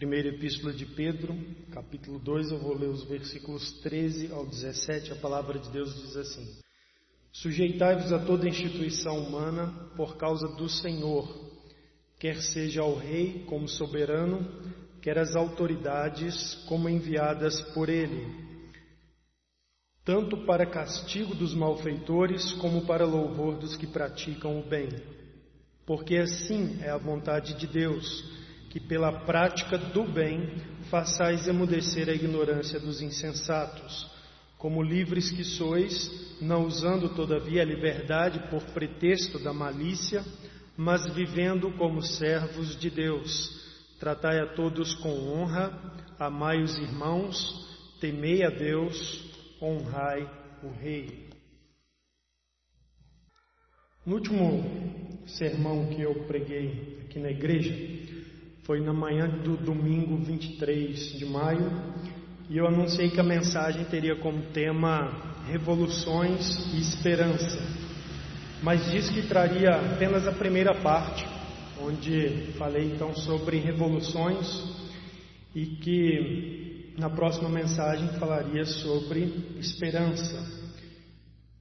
Primeira Epístola de Pedro, capítulo 2, eu vou ler os versículos 13 ao 17. A palavra de Deus diz assim: Sujeitai-vos a toda instituição humana por causa do Senhor, quer seja ao rei como soberano, quer as autoridades como enviadas por ele, tanto para castigo dos malfeitores como para louvor dos que praticam o bem. Porque assim é a vontade de Deus que pela prática do bem façais emudecer a ignorância dos insensatos, como livres que sois, não usando todavia a liberdade por pretexto da malícia, mas vivendo como servos de Deus. Tratai a todos com honra, amai os irmãos, temei a Deus, honrai o Rei. No último sermão que eu preguei aqui na igreja, foi na manhã do domingo 23 de maio e eu anunciei que a mensagem teria como tema Revoluções e Esperança. Mas disse que traria apenas a primeira parte, onde falei então sobre revoluções e que na próxima mensagem falaria sobre esperança.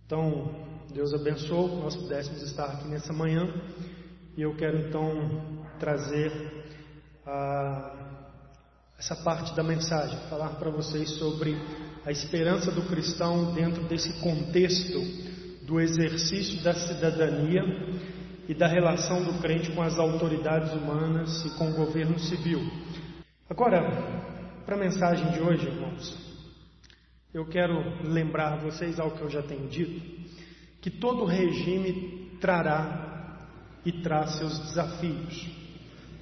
Então, Deus abençoe nós pudéssemos estar aqui nessa manhã e eu quero então trazer essa parte da mensagem, falar para vocês sobre a esperança do cristão dentro desse contexto do exercício da cidadania e da relação do crente com as autoridades humanas e com o governo civil. Agora, para a mensagem de hoje, irmãos, eu quero lembrar vocês algo que eu já tenho dito, que todo regime trará e traz seus desafios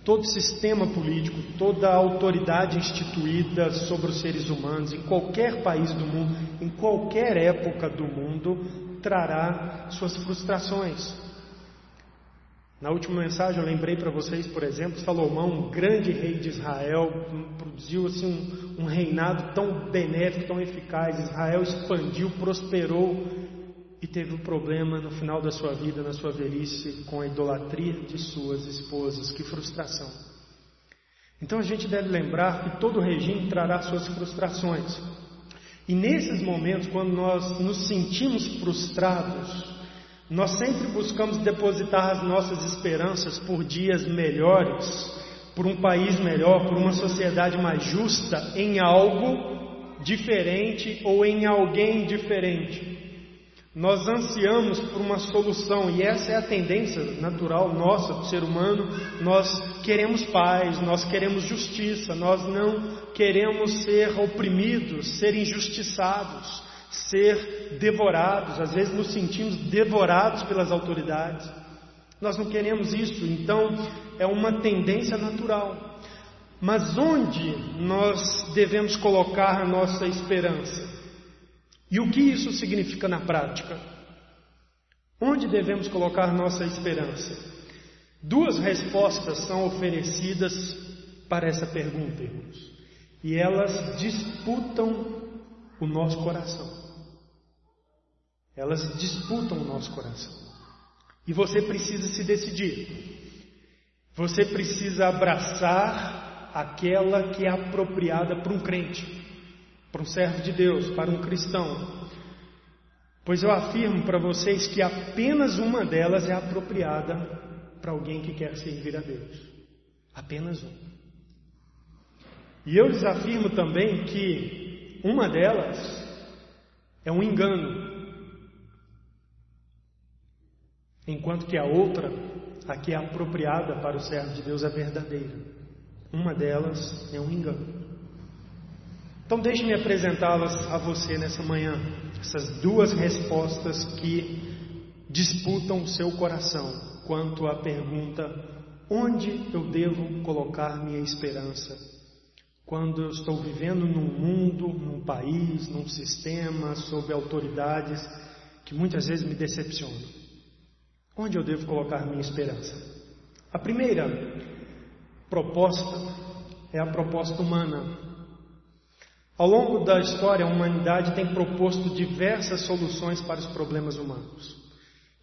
todo sistema político, toda autoridade instituída sobre os seres humanos, em qualquer país do mundo, em qualquer época do mundo, trará suas frustrações. Na última mensagem eu lembrei para vocês, por exemplo, Salomão, um grande rei de Israel, produziu assim um, um reinado tão benéfico, tão eficaz. Israel expandiu, prosperou e teve um problema no final da sua vida, na sua velhice, com a idolatria de suas esposas. Que frustração! Então a gente deve lembrar que todo regime trará suas frustrações. E nesses momentos, quando nós nos sentimos frustrados, nós sempre buscamos depositar as nossas esperanças por dias melhores, por um país melhor, por uma sociedade mais justa, em algo diferente ou em alguém diferente. Nós ansiamos por uma solução e essa é a tendência natural nossa do ser humano. Nós queremos paz, nós queremos justiça, nós não queremos ser oprimidos, ser injustiçados, ser devorados. Às vezes nos sentimos devorados pelas autoridades. Nós não queremos isso, então é uma tendência natural. Mas onde nós devemos colocar a nossa esperança? E o que isso significa na prática? Onde devemos colocar nossa esperança? Duas respostas são oferecidas para essa pergunta, irmãos. E elas disputam o nosso coração. Elas disputam o nosso coração. E você precisa se decidir. Você precisa abraçar aquela que é apropriada para um crente para um servo de Deus, para um cristão. Pois eu afirmo para vocês que apenas uma delas é apropriada para alguém que quer servir a Deus. Apenas uma. E eu lhes afirmo também que uma delas é um engano, enquanto que a outra, a que é apropriada para o servo de Deus, é verdadeira. Uma delas é um engano. Então, deixe-me apresentá-las a você nessa manhã, essas duas respostas que disputam o seu coração quanto à pergunta: onde eu devo colocar minha esperança? Quando eu estou vivendo num mundo, num país, num sistema, sob autoridades que muitas vezes me decepcionam. Onde eu devo colocar minha esperança? A primeira proposta é a proposta humana, ao longo da história, a humanidade tem proposto diversas soluções para os problemas humanos.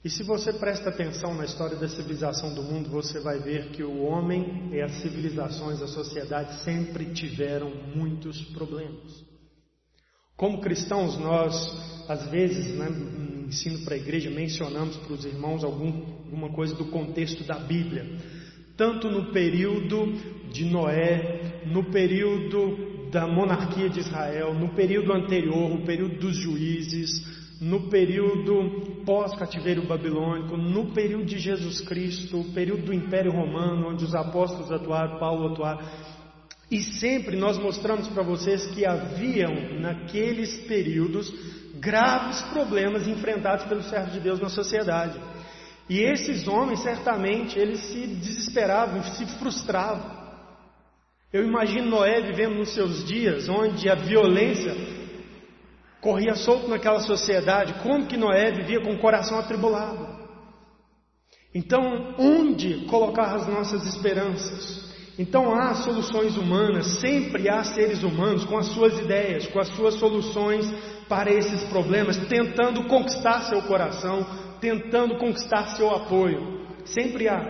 E se você presta atenção na história da civilização do mundo, você vai ver que o homem e as civilizações, a sociedade sempre tiveram muitos problemas. Como cristãos, nós, às vezes, né, no ensino para a igreja, mencionamos para os irmãos algum, alguma coisa do contexto da Bíblia. Tanto no período de Noé, no período da monarquia de Israel, no período anterior, o período dos juízes, no período pós-cativeiro babilônico, no período de Jesus Cristo, o período do Império Romano, onde os apóstolos atuaram, Paulo atuaram. E sempre nós mostramos para vocês que haviam, naqueles períodos, graves problemas enfrentados pelos servos de Deus na sociedade. E esses homens, certamente, eles se desesperavam, se frustravam. Eu imagino Noé vivendo nos seus dias, onde a violência corria solto naquela sociedade, como que Noé vivia com o coração atribulado. Então, onde colocar as nossas esperanças? Então há soluções humanas, sempre há seres humanos com as suas ideias, com as suas soluções para esses problemas, tentando conquistar seu coração, tentando conquistar seu apoio. Sempre há.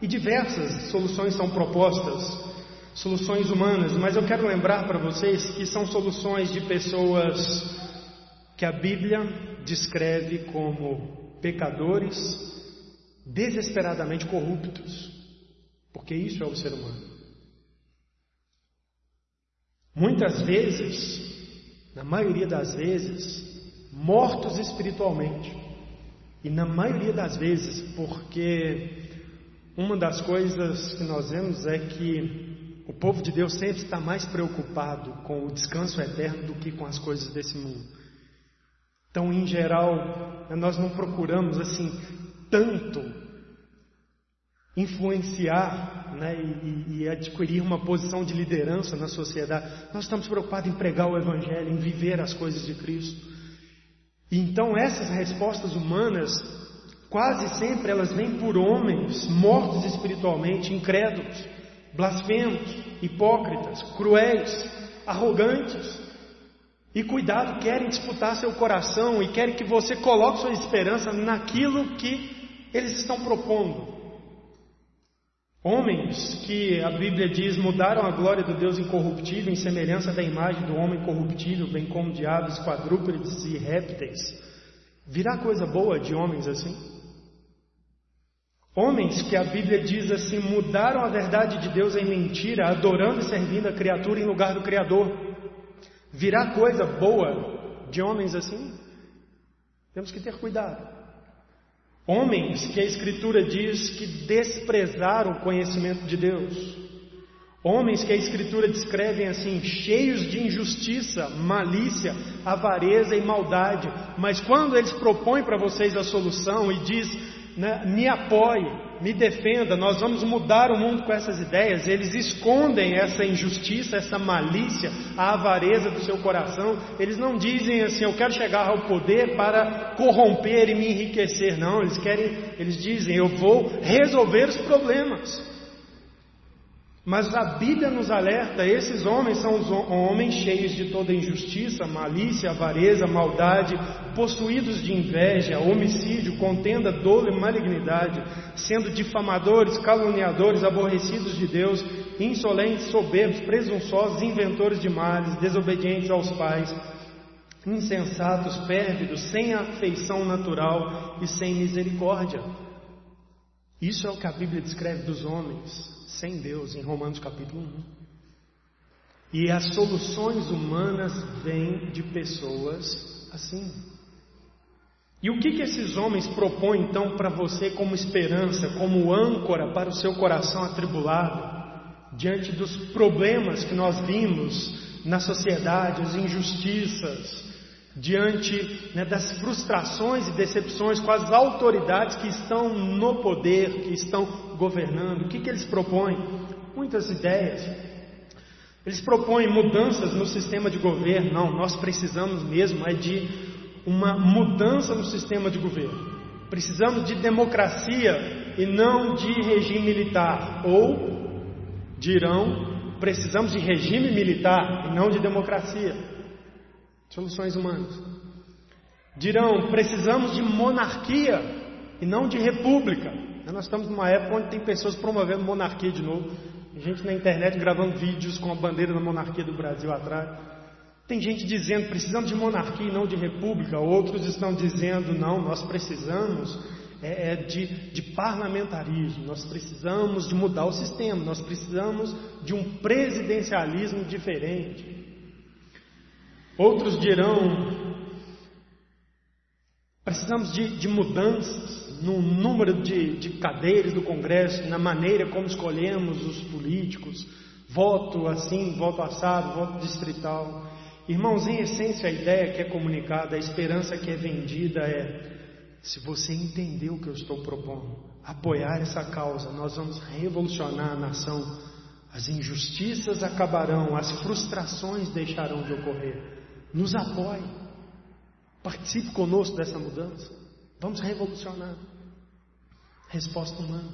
E diversas soluções são propostas soluções humanas, mas eu quero lembrar para vocês que são soluções de pessoas que a Bíblia descreve como pecadores desesperadamente corruptos, porque isso é o ser humano. Muitas vezes, na maioria das vezes, mortos espiritualmente, e na maioria das vezes, porque uma das coisas que nós vemos é que o povo de Deus sempre está mais preocupado com o descanso eterno do que com as coisas desse mundo. Então, em geral, nós não procuramos assim tanto influenciar né, e, e, adquirir uma posição de liderança na sociedade. Nós estamos preocupados em pregar o Evangelho, em viver as coisas de Cristo. E então essas respostas humanas, quase sempre elas vêm por homens mortos espiritualmente, incrédulos blasfemos, hipócritas, cruéis, arrogantes. E cuidado, querem disputar seu coração e querem que você coloque sua esperança naquilo que eles estão propondo. Homens que a Bíblia diz mudaram a glória do Deus incorruptível em semelhança da imagem do homem corruptível, bem como de aves, quadrúpedes e répteis. Virá coisa boa de homens assim? Homens que a Bíblia diz assim mudaram a verdade de Deus em mentira, adorando e servindo a criatura em lugar do Criador. Virá coisa boa de homens assim? Temos que ter cuidado. Homens que a Escritura diz que desprezaram o conhecimento de Deus. Homens que a Escritura descreve assim, cheios de injustiça, malícia, avareza e maldade. Mas quando eles propõem para vocês a solução e diz né, me apoie, me defenda, nós vamos mudar o mundo com essas ideias. Eles escondem essa injustiça, essa malícia, a avareza do seu coração. Eles não dizem assim, eu quero chegar ao poder para corromper e me enriquecer. Não, eles querem, eles dizem, eu vou resolver os problemas. Mas a Bíblia nos alerta: esses homens são os homens cheios de toda injustiça, malícia, avareza, maldade, possuídos de inveja, homicídio, contenda, dolo e malignidade, sendo difamadores, caluniadores, aborrecidos de Deus, insolentes, soberbos, presunçosos, inventores de males, desobedientes aos pais, insensatos, pérvidos, sem afeição natural e sem misericórdia. Isso é o que a Bíblia descreve dos homens sem Deus, em Romanos capítulo 1. E as soluções humanas vêm de pessoas assim. E o que, que esses homens propõem então para você como esperança, como âncora para o seu coração atribulado, diante dos problemas que nós vimos na sociedade, as injustiças, diante né, das frustrações e decepções com as autoridades que estão no poder, que estão governando. O que, que eles propõem? Muitas ideias. Eles propõem mudanças no sistema de governo. Não, nós precisamos mesmo é de uma mudança no sistema de governo. Precisamos de democracia e não de regime militar. Ou dirão, precisamos de regime militar e não de democracia. Soluções humanas. Dirão: precisamos de monarquia e não de república. Nós estamos numa época onde tem pessoas promovendo monarquia de novo. Gente na internet gravando vídeos com a bandeira da monarquia do Brasil atrás. Tem gente dizendo precisamos de monarquia e não de república. Outros estão dizendo não, nós precisamos é, é de, de parlamentarismo. Nós precisamos de mudar o sistema. Nós precisamos de um presidencialismo diferente. Outros dirão precisamos de, de mudanças no número de, de cadeiras do Congresso, na maneira como escolhemos os políticos, voto assim, voto assado, voto distrital. Irmãos, em essência, a ideia que é comunicada, a esperança que é vendida é: se você entender o que eu estou propondo, apoiar essa causa, nós vamos revolucionar a nação. As injustiças acabarão, as frustrações deixarão de ocorrer. Nos apoie. Participe conosco dessa mudança. Vamos revolucionar. Resposta humana.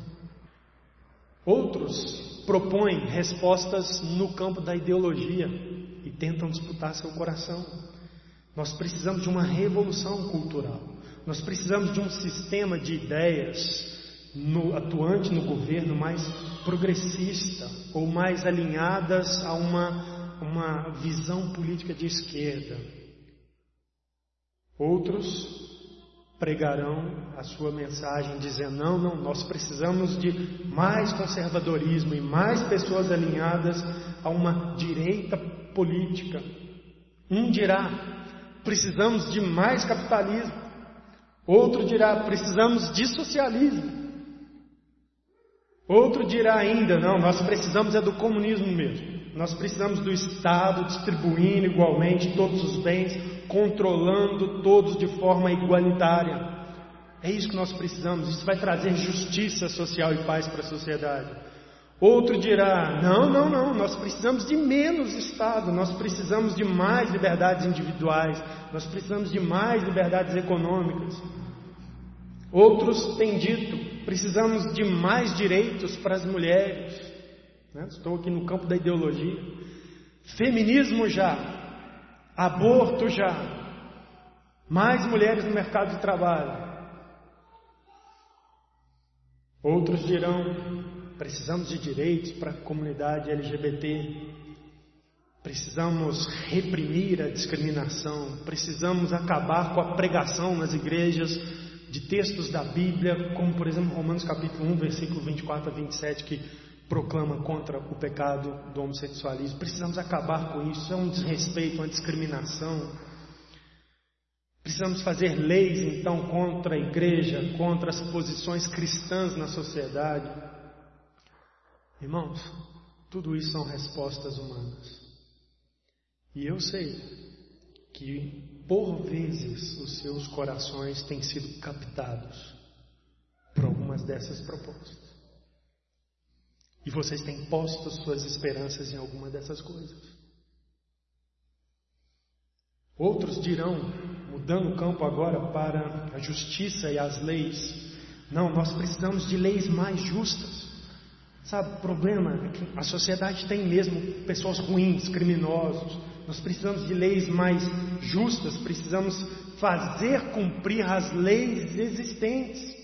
Outros propõem respostas no campo da ideologia e tentam disputar seu coração. Nós precisamos de uma revolução cultural. Nós precisamos de um sistema de ideias no, atuante no governo mais progressista ou mais alinhadas a uma, uma visão política de esquerda. Outros pregarão a sua mensagem dizendo: não, não, nós precisamos de mais conservadorismo e mais pessoas alinhadas a uma direita política. Um dirá: precisamos de mais capitalismo. Outro dirá: precisamos de socialismo. Outro dirá ainda: não, nós precisamos é do comunismo mesmo. Nós precisamos do Estado distribuindo igualmente todos os bens controlando todos de forma igualitária. É isso que nós precisamos. Isso vai trazer justiça social e paz para a sociedade. Outro dirá: não, não, não, nós precisamos de menos Estado, nós precisamos de mais liberdades individuais, nós precisamos de mais liberdades econômicas. Outros têm dito: precisamos de mais direitos para as mulheres. Né? Estou aqui no campo da ideologia. Feminismo já, aborto já, mais mulheres no mercado de trabalho. Outros dirão: precisamos de direitos para a comunidade LGBT, precisamos reprimir a discriminação, precisamos acabar com a pregação nas igrejas de textos da Bíblia, como por exemplo Romanos capítulo 1, versículo 24 a 27, que proclama contra o pecado do homossexualismo. Precisamos acabar com isso. É um desrespeito, uma discriminação. Precisamos fazer leis então contra a igreja, contra as posições cristãs na sociedade. Irmãos, tudo isso são respostas humanas. E eu sei que por vezes os seus corações têm sido captados por algumas dessas propostas. E vocês têm posto suas esperanças em alguma dessas coisas. Outros dirão, mudando o campo agora para a justiça e as leis, não, nós precisamos de leis mais justas. Sabe, o problema é que a sociedade tem mesmo pessoas ruins, criminosos. Nós precisamos de leis mais justas, precisamos fazer cumprir as leis existentes.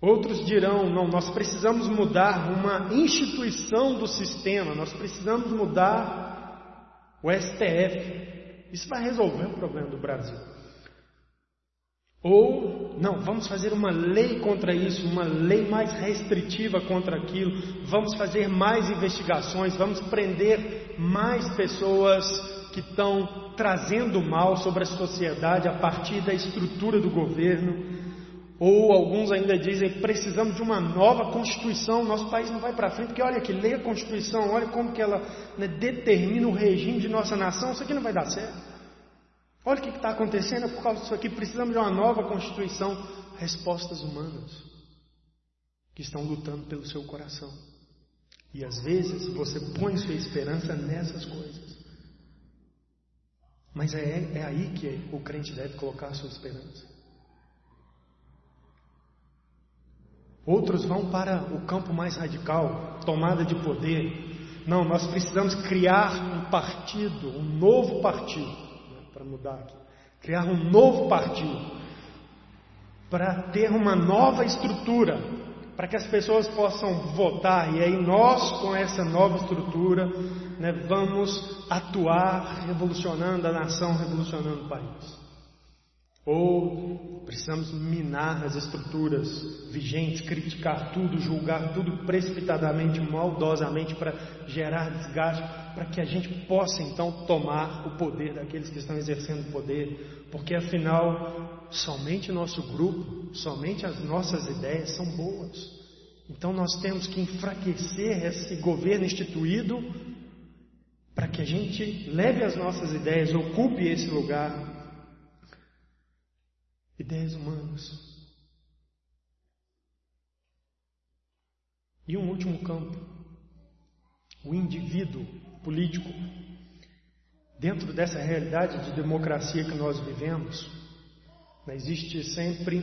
Outros dirão: não, nós precisamos mudar uma instituição do sistema, nós precisamos mudar o STF. Isso vai resolver o problema do Brasil. Ou, não, vamos fazer uma lei contra isso, uma lei mais restritiva contra aquilo, vamos fazer mais investigações, vamos prender mais pessoas que estão trazendo mal sobre a sociedade a partir da estrutura do governo. Ou alguns ainda dizem, precisamos de uma nova Constituição, nosso país não vai para frente, porque olha que lê a Constituição, olha como que ela né, determina o regime de nossa nação, isso aqui não vai dar certo. Olha o que está acontecendo é por causa disso aqui, precisamos de uma nova Constituição. Respostas humanas que estão lutando pelo seu coração. E às vezes você põe sua esperança nessas coisas. Mas é, é aí que o crente deve colocar sua esperança. Outros vão para o campo mais radical, tomada de poder. Não, nós precisamos criar um partido, um novo partido, né, para mudar aqui. Criar um novo partido. para ter uma nova estrutura, para que as pessoas possam votar, e aí nós, com essa nova estrutura, né, vamos atuar revolucionando a nação, revolucionando o país. Ou precisamos minar as estruturas vigentes, criticar tudo, julgar tudo precipitadamente, maldosamente, para gerar desgaste, para que a gente possa então tomar o poder daqueles que estão exercendo o poder, porque afinal, somente nosso grupo, somente as nossas ideias são boas. Então nós temos que enfraquecer esse governo instituído para que a gente leve as nossas ideias, ocupe esse lugar ideias humanas. E um último campo, o indivíduo político. Dentro dessa realidade de democracia que nós vivemos, existe sempre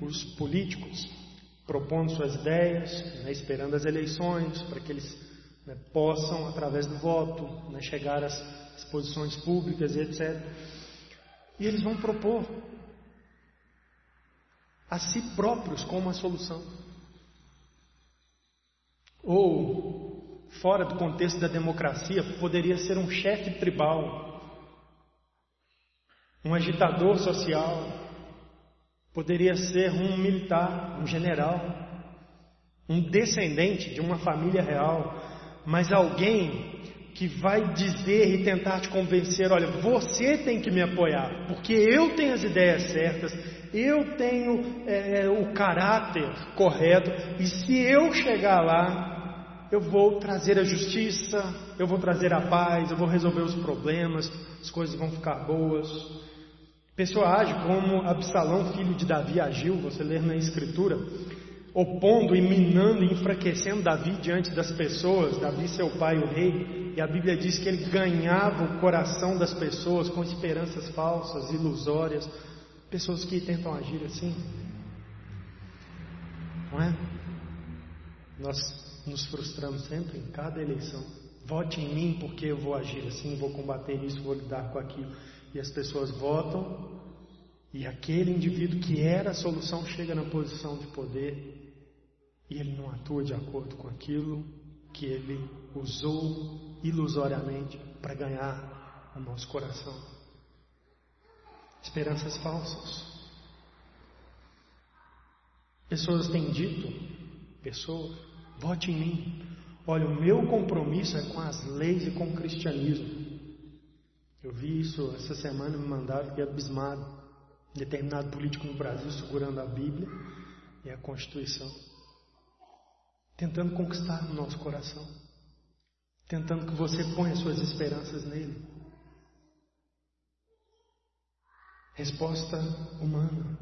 os políticos propondo suas ideias, né, esperando as eleições para que eles né, possam, através do voto, né, chegar às, às posições públicas e etc. E eles vão propor a si próprios como uma solução. Ou, fora do contexto da democracia, poderia ser um chefe tribal, um agitador social, poderia ser um militar, um general, um descendente de uma família real, mas alguém que vai dizer e tentar te convencer: olha, você tem que me apoiar, porque eu tenho as ideias certas, eu tenho é, o caráter correto, e se eu chegar lá, eu vou trazer a justiça, eu vou trazer a paz, eu vou resolver os problemas, as coisas vão ficar boas. A pessoa age como Absalão, filho de Davi, agiu, você lê na Escritura, opondo e minando e enfraquecendo Davi diante das pessoas, Davi, seu pai, o rei, e a Bíblia diz que ele ganhava o coração das pessoas com esperanças falsas, ilusórias, Pessoas que tentam agir assim, não é? Nós nos frustramos sempre em cada eleição. Vote em mim porque eu vou agir assim, vou combater isso, vou lidar com aquilo. E as pessoas votam e aquele indivíduo que era a solução chega na posição de poder e ele não atua de acordo com aquilo que ele usou ilusoriamente para ganhar o nosso coração esperanças falsas. Pessoas têm dito, pessoas, vote em mim. Olha, o meu compromisso é com as leis e com o cristianismo. Eu vi isso essa semana, me mandaram, fiquei abismado. Determinado político no Brasil segurando a Bíblia e a Constituição, tentando conquistar o nosso coração, tentando que você ponha suas esperanças nele. Resposta humana.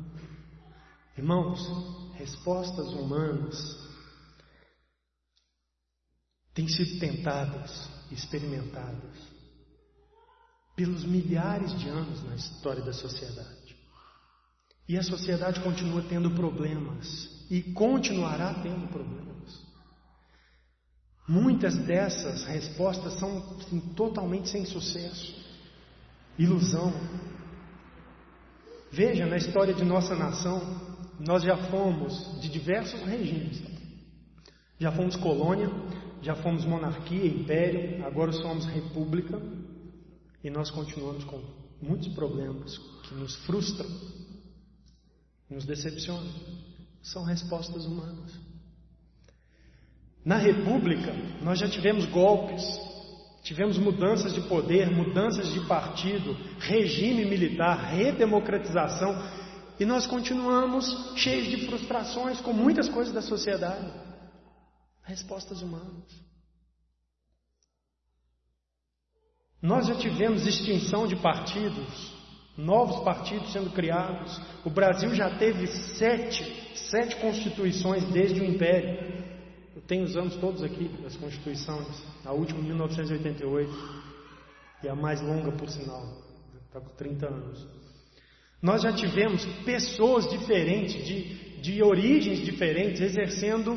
Irmãos, respostas humanas têm sido tentadas, experimentadas pelos milhares de anos na história da sociedade. E a sociedade continua tendo problemas e continuará tendo problemas. Muitas dessas respostas são totalmente sem sucesso, ilusão, Veja, na história de nossa nação, nós já fomos de diversos regimes. Já fomos colônia, já fomos monarquia, império, agora somos república e nós continuamos com muitos problemas que nos frustram, nos decepcionam. São respostas humanas. Na república, nós já tivemos golpes, Tivemos mudanças de poder, mudanças de partido, regime militar, redemocratização, e nós continuamos cheios de frustrações com muitas coisas da sociedade. Respostas humanas. Nós já tivemos extinção de partidos, novos partidos sendo criados. O Brasil já teve sete, sete constituições desde o Império. Tenho os anos todos aqui das constituições. A última, 1988, e a mais longa, por sinal. Está com 30 anos. Nós já tivemos pessoas diferentes, de, de origens diferentes, exercendo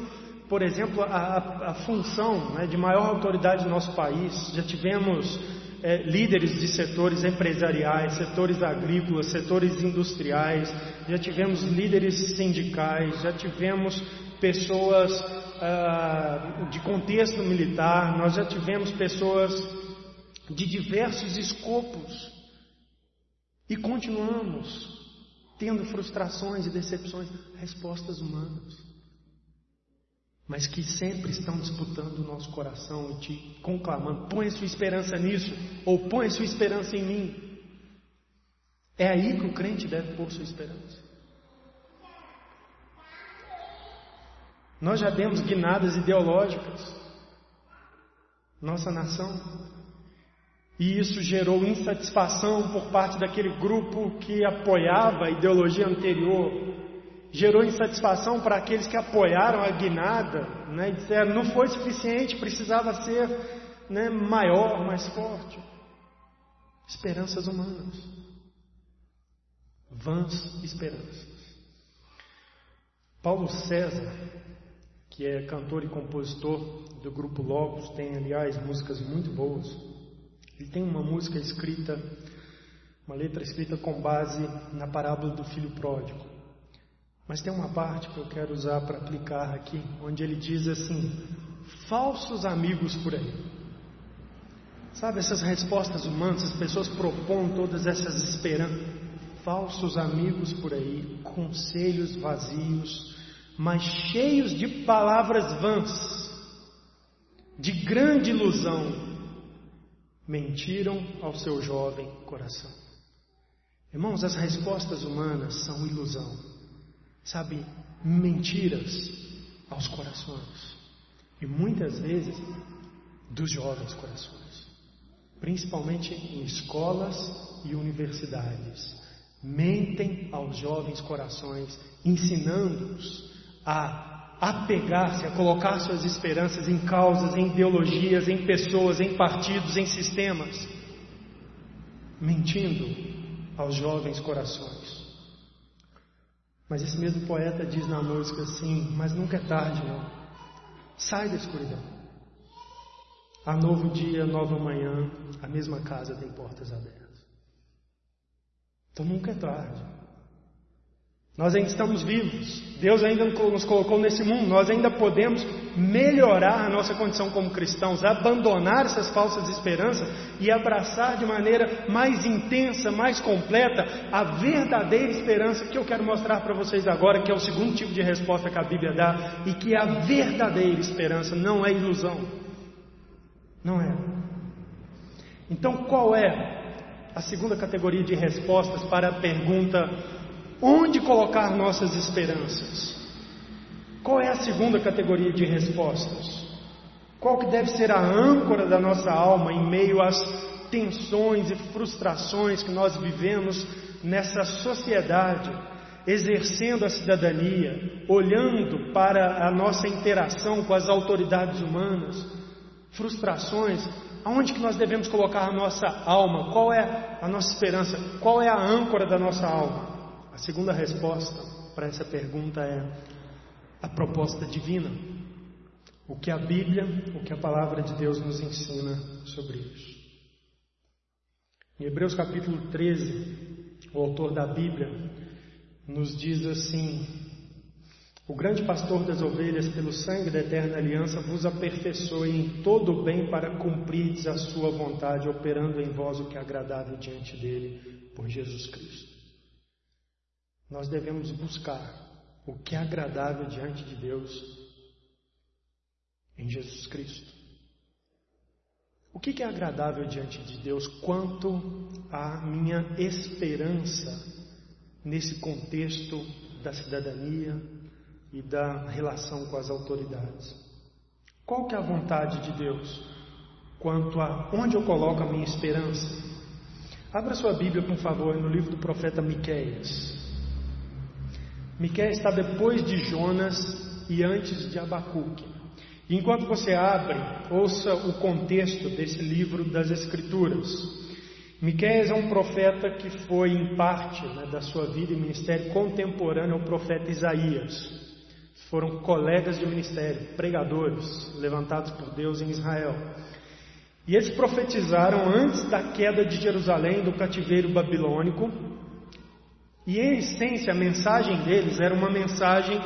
por exemplo, a, a função né, de maior autoridade do nosso país. Já tivemos é, líderes de setores empresariais, setores agrícolas, setores industriais, já tivemos líderes sindicais, já tivemos pessoas ah, de contexto militar, nós já tivemos pessoas de diversos escopos e continuamos tendo frustrações e decepções, respostas humanas mas que sempre estão disputando o nosso coração e te conclamando: põe sua esperança nisso, ou põe sua esperança em mim. É aí que o crente deve pôr sua esperança. Nós já demos guinadas ideológicas, nossa nação, e isso gerou insatisfação por parte daquele grupo que apoiava a ideologia anterior, gerou insatisfação para aqueles que apoiaram a guinada, né, e disseram não foi suficiente, precisava ser né, maior, mais forte. Esperanças humanas, vãs esperanças. Paulo César, que é cantor e compositor do grupo Logos, tem aliás músicas muito boas. Ele tem uma música escrita, uma letra escrita com base na parábola do filho pródigo. Mas tem uma parte que eu quero usar para aplicar aqui, onde ele diz assim: falsos amigos por aí. Sabe essas respostas humanas, as pessoas propõem todas essas esperanças. Falsos amigos por aí, conselhos vazios, mas cheios de palavras vãs, de grande ilusão, mentiram ao seu jovem coração. Irmãos, as respostas humanas são ilusão sabe, mentiras aos corações. E muitas vezes dos jovens corações, principalmente em escolas e universidades. Mentem aos jovens corações, ensinando-os a apegar-se, a colocar suas esperanças em causas, em ideologias, em pessoas, em partidos, em sistemas. Mentindo aos jovens corações. Mas esse mesmo poeta diz na música assim: Mas nunca é tarde, não. Sai da escuridão. Há novo dia, nova manhã, a mesma casa tem portas abertas. Então nunca é tarde. Nós ainda estamos vivos. Deus ainda nos colocou nesse mundo. Nós ainda podemos melhorar a nossa condição como cristãos, abandonar essas falsas esperanças e abraçar de maneira mais intensa, mais completa, a verdadeira esperança que eu quero mostrar para vocês agora, que é o segundo tipo de resposta que a Bíblia dá e que é a verdadeira esperança, não é ilusão. Não é. Então, qual é a segunda categoria de respostas para a pergunta Onde colocar nossas esperanças? Qual é a segunda categoria de respostas? Qual que deve ser a âncora da nossa alma em meio às tensões e frustrações que nós vivemos nessa sociedade, exercendo a cidadania, olhando para a nossa interação com as autoridades humanas, frustrações, aonde que nós devemos colocar a nossa alma? Qual é a nossa esperança? Qual é a âncora da nossa alma? A segunda resposta para essa pergunta é a proposta divina. O que a Bíblia, o que a palavra de Deus nos ensina sobre isso. Em Hebreus capítulo 13, o autor da Bíblia nos diz assim: O grande pastor das ovelhas, pelo sangue da eterna aliança, vos aperfeiçoe em todo o bem para cumprirdes a sua vontade, operando em vós o que é agradável diante dele, por Jesus Cristo. Nós devemos buscar o que é agradável diante de Deus em Jesus Cristo. O que é agradável diante de Deus quanto à minha esperança nesse contexto da cidadania e da relação com as autoridades? Qual que é a vontade de Deus quanto a onde eu coloco a minha esperança? Abra sua Bíblia, por favor, no livro do profeta Miqueias. Miquel está depois de Jonas e antes de Abacuque. Enquanto você abre, ouça o contexto desse livro das Escrituras. Miqueias é um profeta que foi, em parte né, da sua vida e ministério, contemporâneo ao profeta Isaías. foram colegas de ministério, pregadores levantados por Deus em Israel. E eles profetizaram antes da queda de Jerusalém do cativeiro babilônico. E em essência a mensagem deles era uma mensagem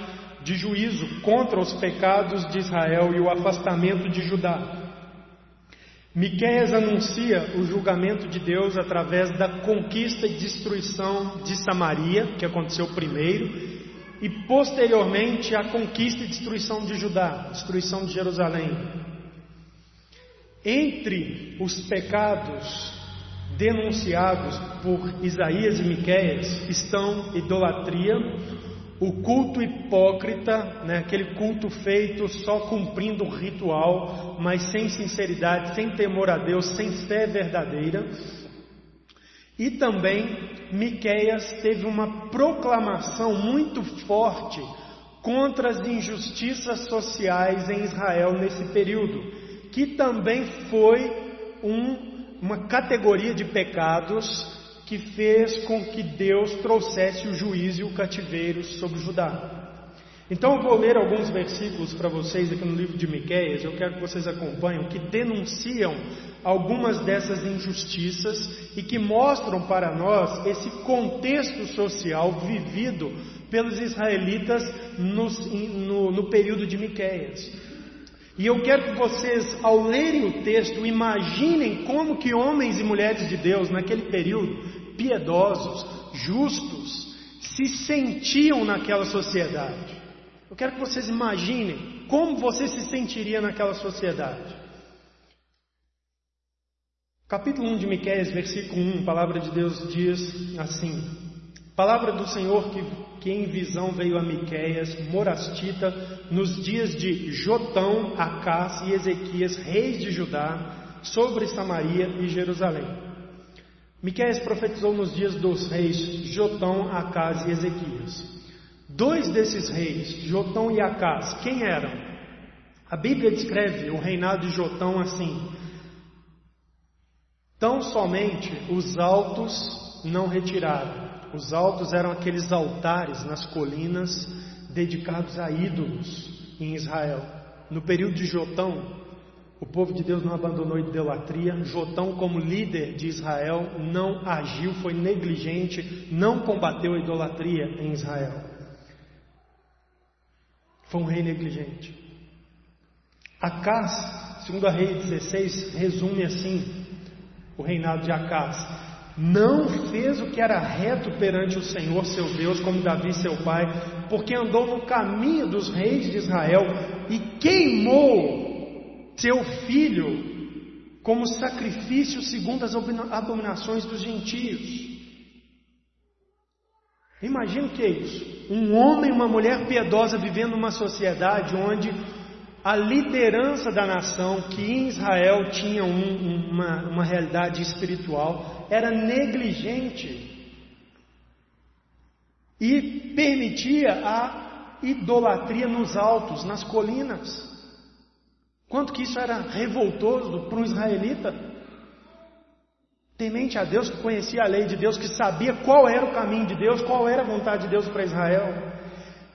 de juízo contra os pecados de Israel e o afastamento de Judá. Miqueias anuncia o julgamento de Deus através da conquista e destruição de Samaria, que aconteceu primeiro, e posteriormente a conquista e destruição de Judá, destruição de Jerusalém. Entre os pecados denunciados por Isaías e Miqueias estão idolatria, o culto hipócrita, né, aquele culto feito só cumprindo o ritual, mas sem sinceridade, sem temor a Deus, sem fé verdadeira. E também Miqueias teve uma proclamação muito forte contra as injustiças sociais em Israel nesse período, que também foi um, uma categoria de pecados que fez com que Deus trouxesse o juízo e o cativeiro sobre Judá. Então eu vou ler alguns versículos para vocês aqui no livro de Miqueias, eu quero que vocês acompanhem, que denunciam algumas dessas injustiças e que mostram para nós esse contexto social vivido pelos israelitas no, no, no período de Miqueias. E eu quero que vocês, ao lerem o texto, imaginem como que homens e mulheres de Deus naquele período piedosos, justos, se sentiam naquela sociedade. Eu quero que vocês imaginem como você se sentiria naquela sociedade. Capítulo 1 de Miqueias, versículo 1, a palavra de Deus diz assim: Palavra do Senhor que, que em visão veio a Miqueias, morastita, nos dias de Jotão, Acás e Ezequias, reis de Judá, sobre Samaria e Jerusalém. Miqueias profetizou nos dias dos reis Jotão, Acás e Ezequias. Dois desses reis, Jotão e Acás, quem eram? A Bíblia descreve o reinado de Jotão assim: Tão somente os altos não retiraram. Os altos eram aqueles altares nas colinas dedicados a ídolos em Israel. No período de Jotão, o povo de Deus não abandonou a idolatria. Jotão, como líder de Israel, não agiu, foi negligente, não combateu a idolatria em Israel. Foi um rei negligente. Acás, segundo a rei 16, resume assim o reinado de Acás. Não fez o que era reto perante o Senhor seu Deus, como Davi seu pai, porque andou no caminho dos reis de Israel e queimou seu filho como sacrifício segundo as abominações dos gentios. Imagina o que é isso? Um homem e uma mulher piedosa vivendo numa sociedade onde a liderança da nação, que em Israel tinha um, uma, uma realidade espiritual, era negligente e permitia a idolatria nos altos, nas colinas. Quanto que isso era revoltoso para um israelita? Temente a Deus, que conhecia a lei de Deus, que sabia qual era o caminho de Deus, qual era a vontade de Deus para Israel.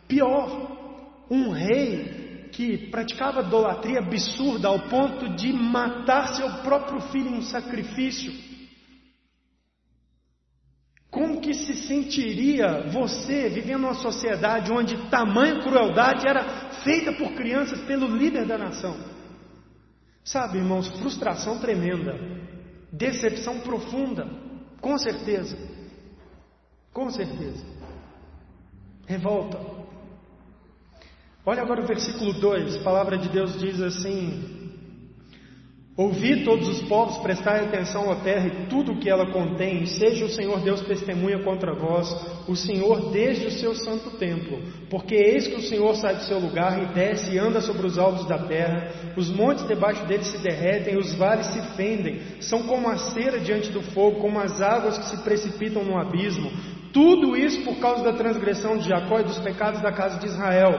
Pior, um rei que praticava idolatria absurda ao ponto de matar seu próprio filho em um sacrifício. Como que se sentiria você vivendo numa sociedade onde tamanha crueldade era feita por crianças pelo líder da nação? Sabe, irmãos, frustração tremenda, decepção profunda, com certeza, com certeza, revolta. Olha agora o versículo 2, a palavra de Deus diz assim: Ouvi todos os povos, prestai atenção à terra e tudo o que ela contém, seja o Senhor Deus testemunha contra vós, o Senhor desde o seu santo templo, porque eis que o Senhor sai do seu lugar e desce e anda sobre os altos da terra, os montes debaixo dele se derretem, os vales se fendem, são como a cera diante do fogo, como as águas que se precipitam no abismo. Tudo isso por causa da transgressão de Jacó e dos pecados da casa de Israel.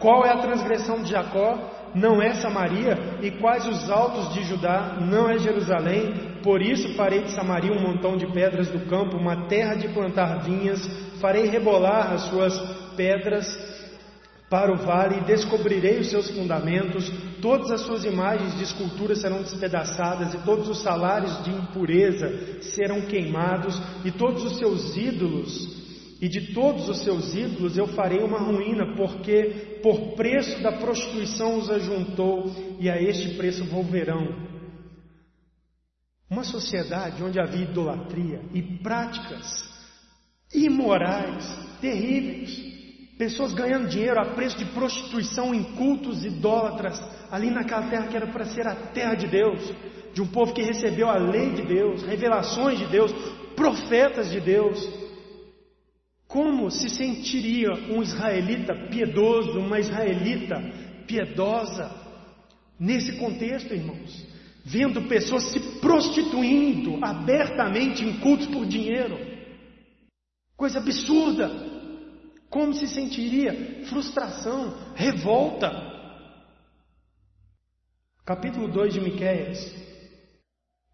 Qual é a transgressão de Jacó? não é Samaria, e quais os altos de Judá, não é Jerusalém. Por isso farei de Samaria um montão de pedras do campo, uma terra de plantar vinhas, farei rebolar as suas pedras, para o vale e descobrirei os seus fundamentos, todas as suas imagens de escultura serão despedaçadas e todos os salários de impureza serão queimados e todos os seus ídolos e de todos os seus ídolos eu farei uma ruína, porque por preço da prostituição os ajuntou e a este preço volverão. Uma sociedade onde havia idolatria e práticas imorais, terríveis, Pessoas ganhando dinheiro a preço de prostituição em cultos idólatras, ali naquela terra que era para ser a terra de Deus, de um povo que recebeu a lei de Deus, revelações de Deus, profetas de Deus. Como se sentiria um israelita piedoso, uma israelita piedosa, nesse contexto, irmãos? Vendo pessoas se prostituindo abertamente em cultos por dinheiro. Coisa absurda. Como se sentiria? Frustração, revolta. Capítulo 2 de Miqueias,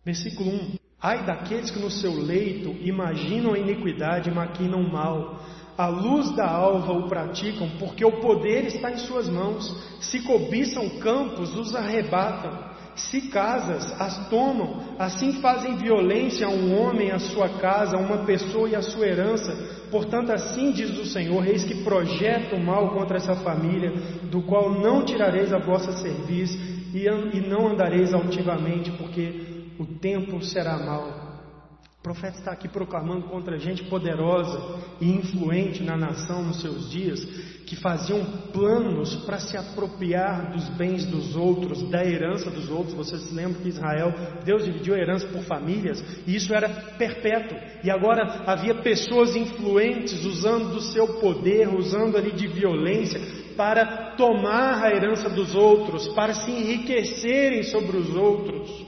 versículo 1. Ai daqueles que no seu leito imaginam a iniquidade e maquinam o mal. A luz da alva o praticam, porque o poder está em suas mãos. Se cobiçam campos, os arrebatam. Se casas, as tomam, assim fazem violência a um homem, a sua casa, a uma pessoa e a sua herança. Portanto, assim diz o Senhor: Eis que projeto mal contra essa família, do qual não tirareis a vossa serviço e não andareis altivamente, porque o tempo será mau. O profeta está aqui proclamando contra gente poderosa e influente na nação nos seus dias, que faziam planos para se apropriar dos bens dos outros, da herança dos outros. Vocês se lembram que Israel, Deus dividiu a herança por famílias, e isso era perpétuo. E agora havia pessoas influentes usando do seu poder, usando ali de violência, para tomar a herança dos outros, para se enriquecerem sobre os outros.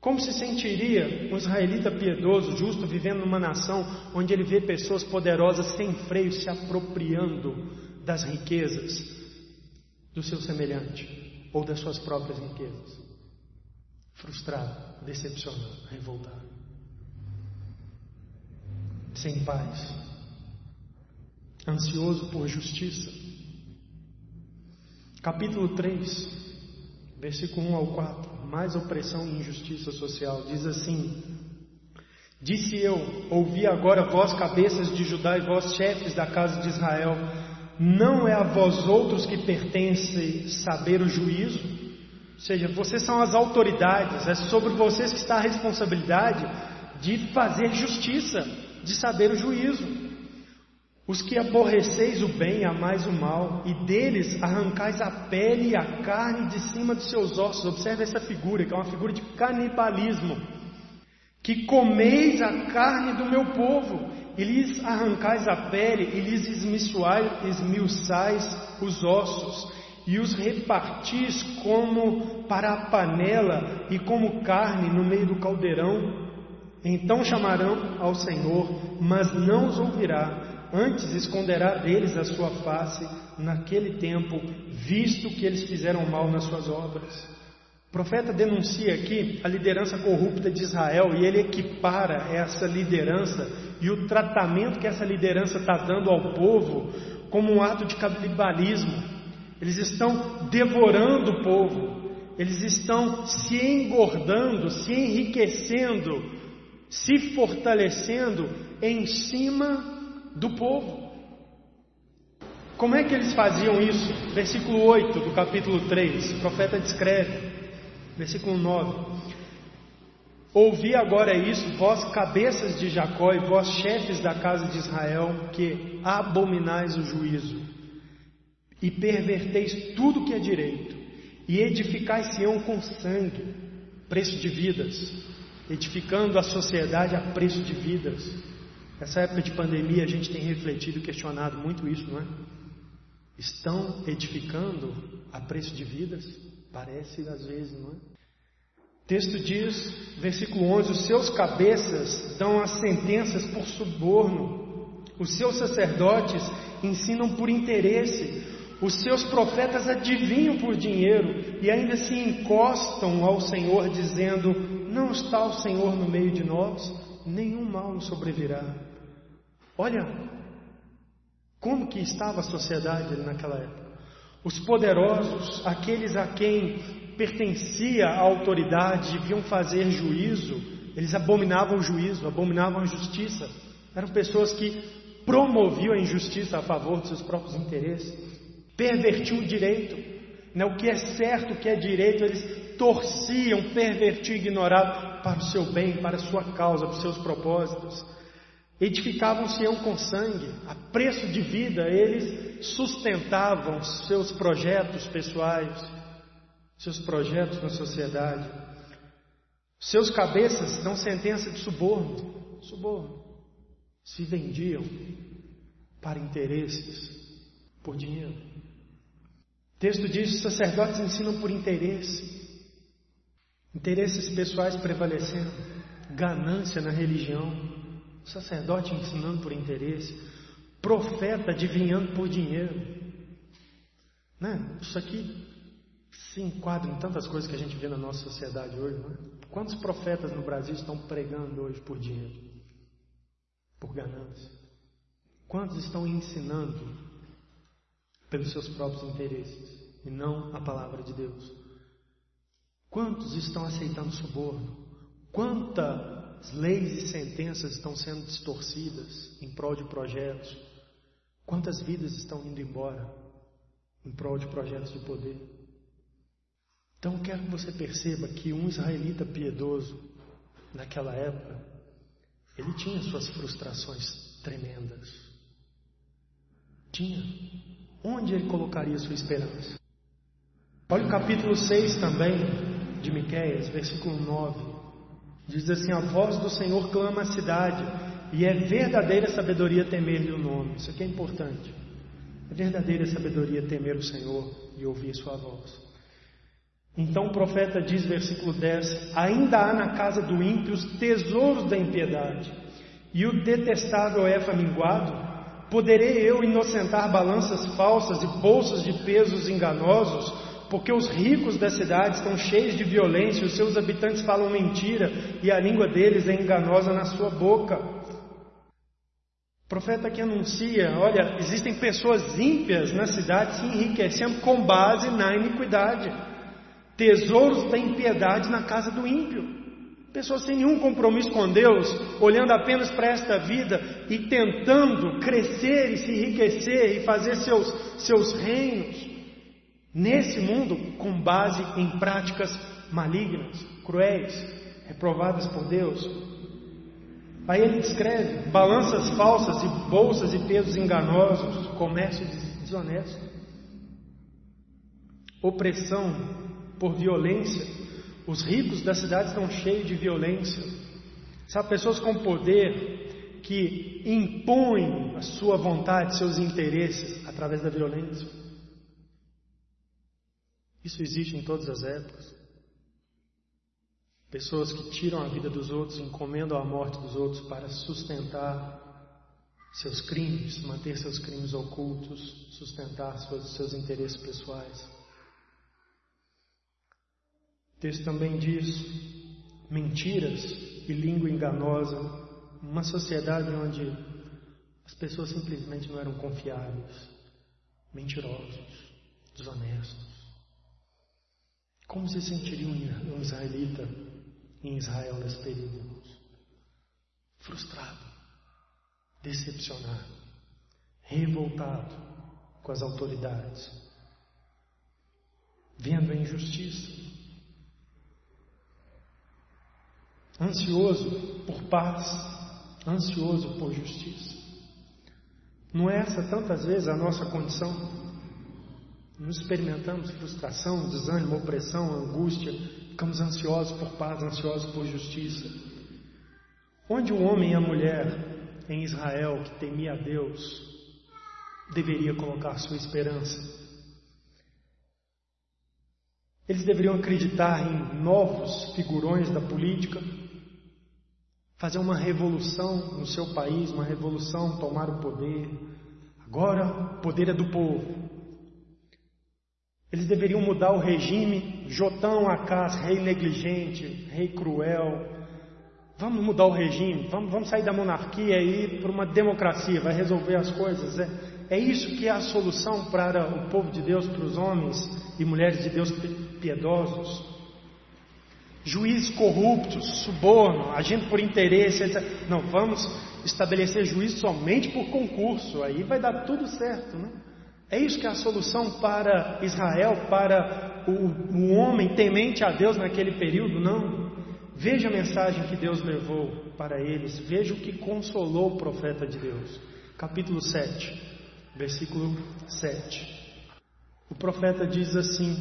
Como se sentiria um israelita piedoso, justo, vivendo numa nação onde ele vê pessoas poderosas sem freio se apropriando das riquezas do seu semelhante ou das suas próprias riquezas? Frustrado, decepcionado, revoltado, sem paz, ansioso por justiça. Capítulo 3, versículo 1 ao 4 mais opressão e injustiça social. Diz assim: Disse eu, ouvi agora vós, cabeças de Judá e vós, chefes da casa de Israel, não é a vós outros que pertence saber o juízo? Ou seja, vocês são as autoridades, é sobre vocês que está a responsabilidade de fazer justiça, de saber o juízo. Os que aborreceis o bem, amais o mal, e deles arrancais a pele e a carne de cima dos seus ossos. Observe essa figura, que é uma figura de canibalismo. Que comeis a carne do meu povo, e lhes arrancais a pele, e lhes esmiuçais os ossos, e os repartis como para a panela e como carne no meio do caldeirão. Então chamarão ao Senhor, mas não os ouvirá antes esconderá deles a sua face naquele tempo, visto que eles fizeram mal nas suas obras. O profeta denuncia aqui a liderança corrupta de Israel e ele equipara essa liderança e o tratamento que essa liderança está dando ao povo como um ato de canibalismo. Eles estão devorando o povo, eles estão se engordando, se enriquecendo, se fortalecendo em cima do povo. Como é que eles faziam isso? Versículo 8 do capítulo 3, o profeta descreve. Versículo 9. Ouvi agora isso, vós cabeças de Jacó e vós chefes da casa de Israel, que abominais o juízo e perverteis tudo que é direito e edificais Sião com sangue, preço de vidas, edificando a sociedade a preço de vidas. Essa época de pandemia a gente tem refletido e questionado muito isso, não é? Estão edificando a preço de vidas? Parece às vezes, não é? O texto diz, versículo 11: Os seus cabeças dão as sentenças por suborno, os seus sacerdotes ensinam por interesse, os seus profetas adivinham por dinheiro e ainda se encostam ao Senhor, dizendo: Não está o Senhor no meio de nós, nenhum mal nos sobrevirá. Olha, Como que estava a sociedade naquela época? Os poderosos, aqueles a quem pertencia a autoridade, deviam fazer juízo, eles abominavam o juízo, abominavam a justiça. Eram pessoas que promoviam a injustiça a favor dos seus próprios interesses, pervertiam o direito, né? o que é certo, o que é direito, eles torciam, pervertiam, ignoravam para o seu bem, para a sua causa, para os seus propósitos. Edificavam Sião com sangue, a preço de vida, eles sustentavam seus projetos pessoais, seus projetos na sociedade. Seus cabeças dão sentença de suborno, suborno. Se vendiam para interesses, por dinheiro. O texto diz: os sacerdotes ensinam por interesse, interesses pessoais prevalecendo, ganância na religião sacerdote ensinando por interesse, profeta adivinhando por dinheiro. Né? Isso aqui se enquadra em tantas coisas que a gente vê na nossa sociedade hoje. Né? Quantos profetas no Brasil estão pregando hoje por dinheiro? Por ganância? Quantos estão ensinando pelos seus próprios interesses e não a palavra de Deus? Quantos estão aceitando suborno? Quanta as leis e sentenças estão sendo distorcidas em prol de projetos? Quantas vidas estão indo embora em prol de projetos de poder? Então quero que você perceba que um israelita piedoso naquela época, ele tinha suas frustrações tremendas. Tinha. Onde ele colocaria sua esperança? Olha o capítulo 6 também de Miqueias, versículo 9. Diz assim: A voz do Senhor clama a cidade, e é verdadeira sabedoria temer-lhe o nome. Isso aqui é importante. É verdadeira sabedoria temer o Senhor e ouvir Sua voz. Então o profeta diz, versículo 10: Ainda há na casa do ímpio os tesouros da impiedade, e o detestável é faminguado. Poderei eu inocentar balanças falsas e bolsas de pesos enganosos? Porque os ricos da cidade estão cheios de violência, os seus habitantes falam mentira e a língua deles é enganosa na sua boca. O profeta que anuncia: olha, existem pessoas ímpias na cidade se enriquecendo com base na iniquidade, tesouros da impiedade na casa do ímpio. Pessoas sem nenhum compromisso com Deus, olhando apenas para esta vida e tentando crescer e se enriquecer e fazer seus, seus reinos nesse mundo com base em práticas malignas, cruéis, reprovadas por Deus. Aí ele descreve balanças falsas e bolsas e pesos enganosos, comércio desonesto, opressão por violência. Os ricos da cidade estão cheios de violência. Sabe, pessoas com poder que impõem a sua vontade, seus interesses através da violência. Isso existe em todas as épocas. Pessoas que tiram a vida dos outros, encomendam a morte dos outros para sustentar seus crimes, manter seus crimes ocultos, sustentar seus, seus interesses pessoais. O texto também diz mentiras e língua enganosa, uma sociedade onde as pessoas simplesmente não eram confiáveis, mentirosos, desonestos. Como se sentiria um israelita em Israel nesse período? Frustrado, decepcionado, revoltado com as autoridades, vendo a injustiça, ansioso por paz, ansioso por justiça. Não é essa tantas vezes a nossa condição? Nos experimentamos frustração, desânimo, opressão, angústia, ficamos ansiosos por paz, ansiosos por justiça. Onde o homem e a mulher em Israel que temia a Deus deveria colocar sua esperança? Eles deveriam acreditar em novos figurões da política, fazer uma revolução no seu país, uma revolução, tomar o poder. Agora o poder é do povo. Eles deveriam mudar o regime Jotão Acás, rei negligente, rei cruel. Vamos mudar o regime, vamos, vamos sair da monarquia e ir para uma democracia, vai resolver as coisas. É, É isso que é a solução para o povo de Deus, para os homens e mulheres de Deus piedosos? Juízes corruptos, suborno, agindo por interesse, etc. Não, vamos estabelecer juízo somente por concurso, aí vai dar tudo certo, né? É isso que é a solução para Israel, para o, o homem temente a Deus naquele período? Não. Veja a mensagem que Deus levou para eles, veja o que consolou o profeta de Deus. Capítulo 7, versículo 7. O profeta diz assim: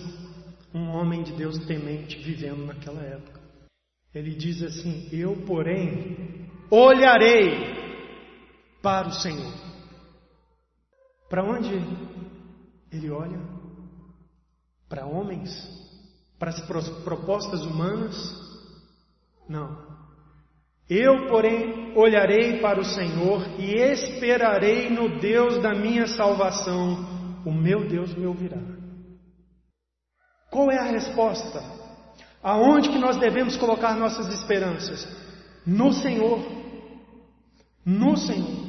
um homem de Deus temente vivendo naquela época. Ele diz assim: Eu, porém, olharei para o Senhor. Para onde ele olha? Para homens? Para as propostas humanas? Não. Eu, porém, olharei para o Senhor e esperarei no Deus da minha salvação. O meu Deus me ouvirá. Qual é a resposta? Aonde que nós devemos colocar nossas esperanças? No Senhor. No Senhor.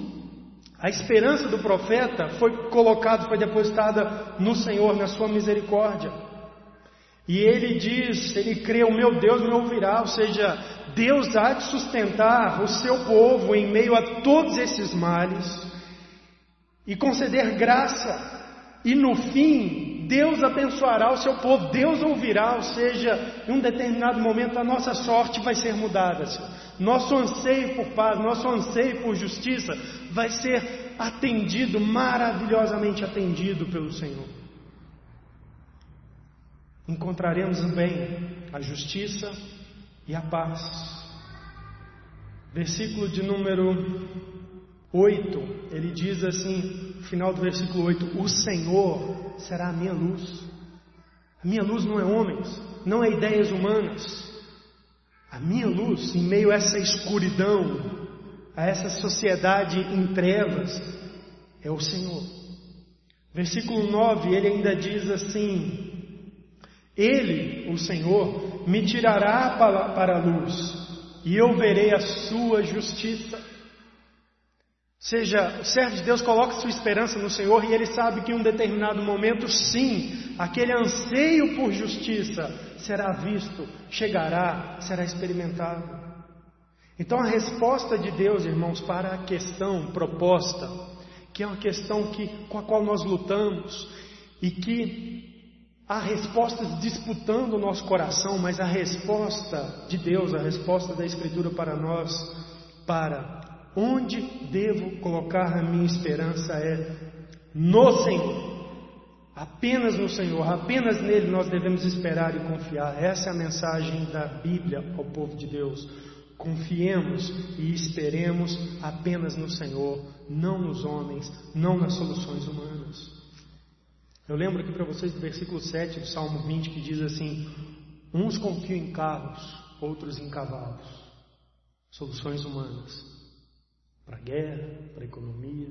A esperança do profeta foi colocada, foi depositada no Senhor, na sua misericórdia. E ele diz, ele crê, o meu Deus me ouvirá, ou seja, Deus há de sustentar o seu povo em meio a todos esses males e conceder graça. E no fim, Deus abençoará o seu povo, Deus ouvirá, ou seja, em um determinado momento a nossa sorte vai ser mudada. Nosso anseio por paz, nosso anseio por justiça vai ser atendido, maravilhosamente atendido pelo Senhor. Encontraremos também a justiça e a paz. Versículo de número 8, ele diz assim, final do versículo 8: O Senhor será a minha luz. A minha luz não é homens, não é ideias humanas. A minha luz, em meio a essa escuridão, a essa sociedade em trevas, é o Senhor. Versículo 9, ele ainda diz assim: Ele, o Senhor, me tirará para a luz, e eu verei a sua justiça seja, o servo de Deus coloca sua esperança no Senhor e ele sabe que em um determinado momento, sim, aquele anseio por justiça será visto, chegará, será experimentado. Então a resposta de Deus, irmãos, para a questão proposta, que é uma questão que, com a qual nós lutamos e que há respostas disputando o nosso coração, mas a resposta de Deus, a resposta da Escritura para nós, para Onde devo colocar a minha esperança é no Senhor. Apenas no Senhor, apenas nele nós devemos esperar e confiar. Essa é a mensagem da Bíblia ao povo de Deus. Confiemos e esperemos apenas no Senhor, não nos homens, não nas soluções humanas. Eu lembro aqui para vocês do versículo 7 do Salmo 20 que diz assim: Uns confiam em carros, outros em cavalos. Soluções humanas para a guerra, para a economia.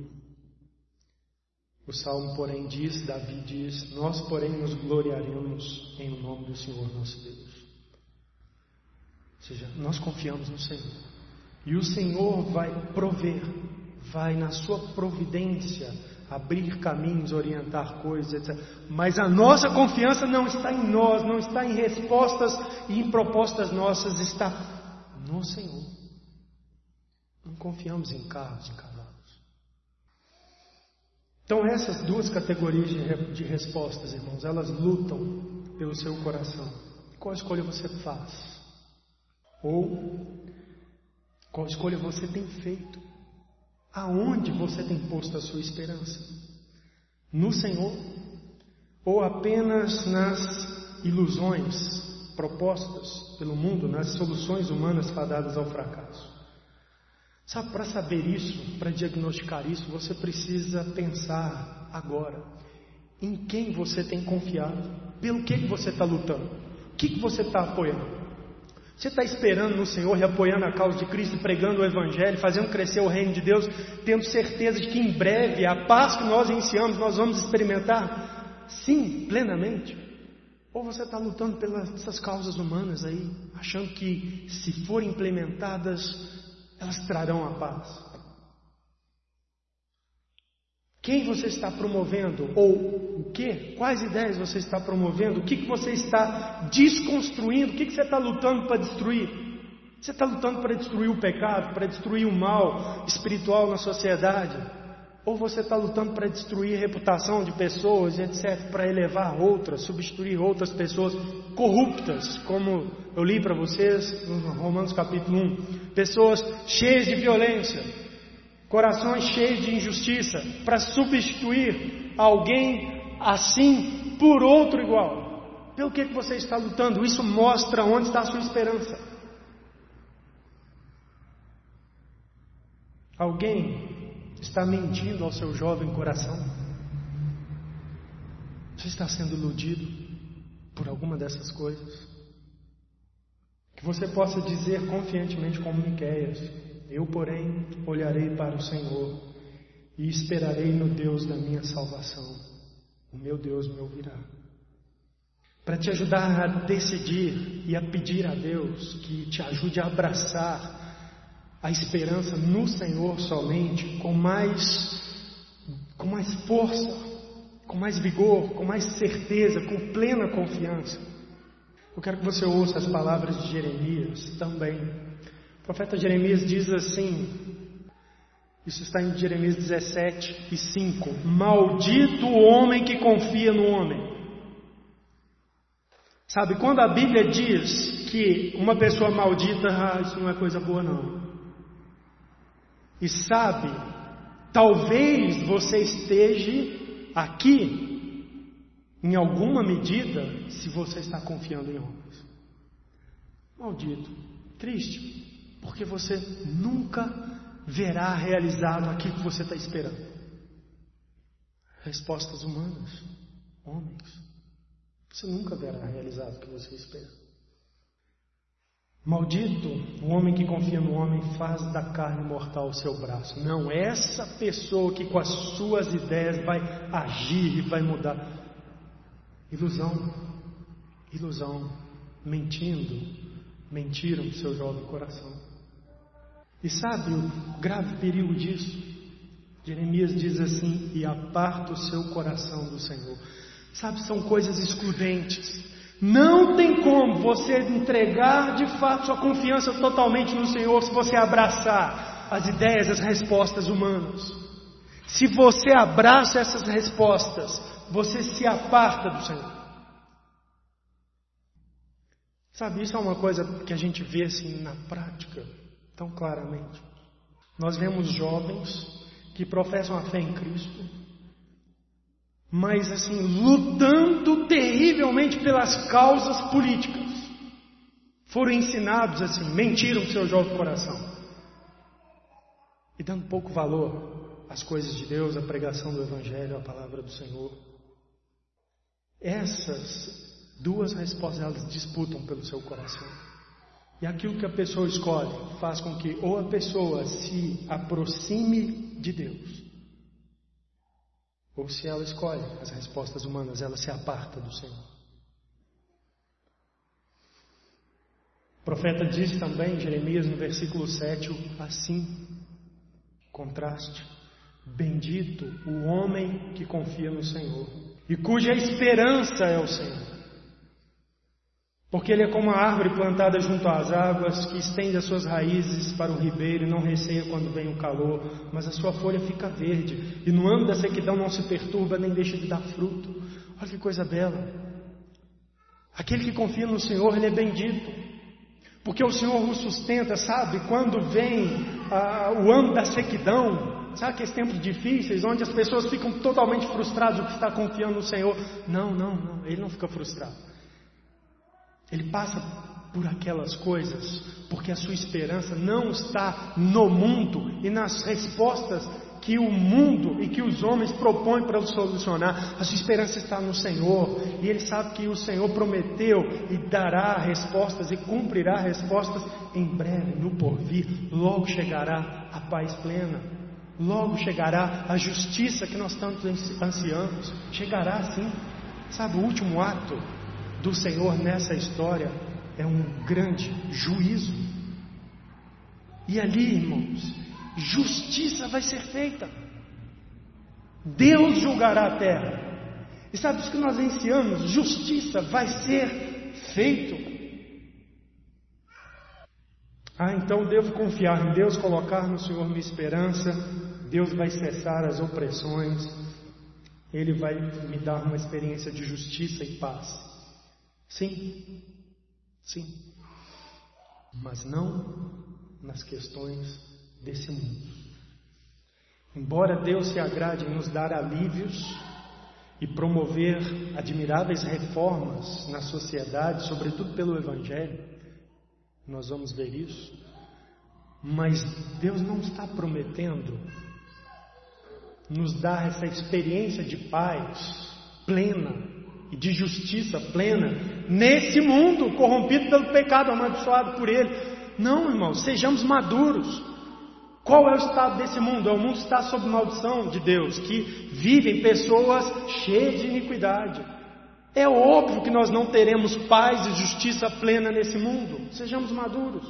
O salmo, porém, diz, Davi diz: Nós, porém, nos gloriaremos em nome do Senhor nosso Deus. Seja, nós confiamos no Senhor. E o Senhor vai prover, vai na sua providência abrir caminhos, orientar coisas, etc. Mas a nossa confiança não está em nós, não está em respostas e em propostas nossas, está no Senhor. Não confiamos em carros, em cavalos. Então, essas duas categorias de, de respostas, irmãos, elas lutam pelo seu coração. Qual escolha você faz? Ou qual escolha você tem feito? Aonde você tem posto a sua esperança? No Senhor? Ou apenas nas ilusões propostas pelo mundo, nas soluções humanas fadadas ao fracasso? Sabe, para saber isso, para diagnosticar isso, você precisa pensar agora em quem você tem confiado, pelo que, que você está lutando, o que, que você está apoiando. Você está esperando no Senhor e apoiando a causa de Cristo, pregando o Evangelho, fazendo crescer o reino de Deus, tendo certeza de que em breve a paz que nós iniciamos nós vamos experimentar? Sim, plenamente. Ou você está lutando pelas causas humanas aí, achando que se forem implementadas elas trarão a paz. O Quem você está promovendo? Ou o que? Quais ideias você está promovendo? O que, que você está desconstruindo? O que, que você está lutando para destruir? Você está lutando para destruir o pecado, para destruir o mal espiritual na sociedade? Ou você está lutando para destruir a reputação de pessoas, etc., para elevar outras, substituir outras pessoas corruptas, como eu li para vocês no Romanos capítulo 1. Pessoas cheias de violência, corações cheios de injustiça, para substituir alguém assim por outro igual. Pelo que, que você está lutando? Isso mostra onde está a sua esperança. Alguém está mentindo ao seu jovem coração? Você está sendo iludido por alguma dessas coisas? Que você possa dizer confiantemente como Miqueias, eu, porém, olharei para o Senhor e esperarei no Deus da minha salvação. O meu Deus me ouvirá. Para te ajudar a decidir e a pedir a Deus que te ajude a abraçar a esperança no Senhor somente, com mais, com mais força, com mais vigor, com mais certeza, com plena confiança. Eu quero que você ouça as palavras de Jeremias também. Profeta Jeremias diz assim: isso está em Jeremias 17 e 5: Maldito o homem que confia no homem. Sabe, quando a Bíblia diz que uma pessoa maldita, ah, isso não é coisa boa, não. E sabe, talvez você esteja aqui, em alguma medida, se você está confiando em homens. Maldito, triste, porque você nunca verá realizado aquilo que você está esperando. Respostas humanas, homens. Você nunca verá realizado o que você espera. Maldito o homem que confia no homem faz da carne mortal o seu braço. Não, essa pessoa que com as suas ideias vai agir e vai mudar. Ilusão, ilusão, mentindo, mentiram no seu jovem coração. E sabe o grave perigo disso? Jeremias diz assim: e aparta o seu coração do Senhor. Sabe, são coisas excludentes. Não tem como você entregar de fato sua confiança totalmente no Senhor se você abraçar as ideias, as respostas humanas. Se você abraça essas respostas, você se aparta do Senhor. Sabe, isso é uma coisa que a gente vê assim na prática, tão claramente. Nós vemos jovens que professam a fé em Cristo, mas assim, lutando terrivelmente pelas causas políticas. Foram ensinados assim, mentiram seu jovem coração. E dando pouco valor às coisas de Deus, à pregação do Evangelho, à palavra do Senhor. Essas duas respostas elas disputam pelo seu coração. E aquilo que a pessoa escolhe faz com que ou a pessoa se aproxime de Deus, ou se ela escolhe as respostas humanas, ela se aparta do Senhor. O profeta diz também, Jeremias, no versículo 7, assim, contraste: Bendito o homem que confia no Senhor e cuja esperança é o Senhor. Porque ele é como a árvore plantada junto às águas, que estende as suas raízes para o ribeiro e não receia quando vem o calor, mas a sua folha fica verde, e no ano da sequidão não se perturba nem deixa de dar fruto. Olha que coisa bela. Aquele que confia no Senhor, ele é bendito, porque o Senhor o sustenta, sabe? Quando vem o ano da sequidão, sabe aqueles tempos difíceis, onde as pessoas ficam totalmente frustradas do que está confiando no Senhor? Não, não, não, ele não fica frustrado. Ele passa por aquelas coisas porque a sua esperança não está no mundo e nas respostas que o mundo e que os homens propõem para solucionar. A sua esperança está no Senhor e ele sabe que o Senhor prometeu e dará respostas e cumprirá respostas em breve, no porvir. Logo chegará a paz plena. Logo chegará a justiça que nós tanto ansiamos. Chegará sim. Sabe o último ato do Senhor nessa história é um grande juízo. E ali, irmãos, justiça vai ser feita. Deus julgará a terra. E sabe isso que nós ensinamos? Justiça vai ser feito. Ah, então devo confiar em Deus, colocar no Senhor minha esperança. Deus vai cessar as opressões. Ele vai me dar uma experiência de justiça e paz. Sim, sim. Mas não nas questões desse mundo. Embora Deus se agrade em nos dar alívios e promover admiráveis reformas na sociedade, sobretudo pelo Evangelho, nós vamos ver isso. Mas Deus não está prometendo nos dar essa experiência de paz plena e de justiça plena nesse mundo corrompido pelo pecado, amaldiçoado por Ele. Não, irmãos, sejamos maduros. Qual é o estado desse mundo? É o mundo está sob maldição de Deus, que vivem pessoas cheias de iniquidade. É óbvio que nós não teremos paz e justiça plena nesse mundo. Sejamos maduros.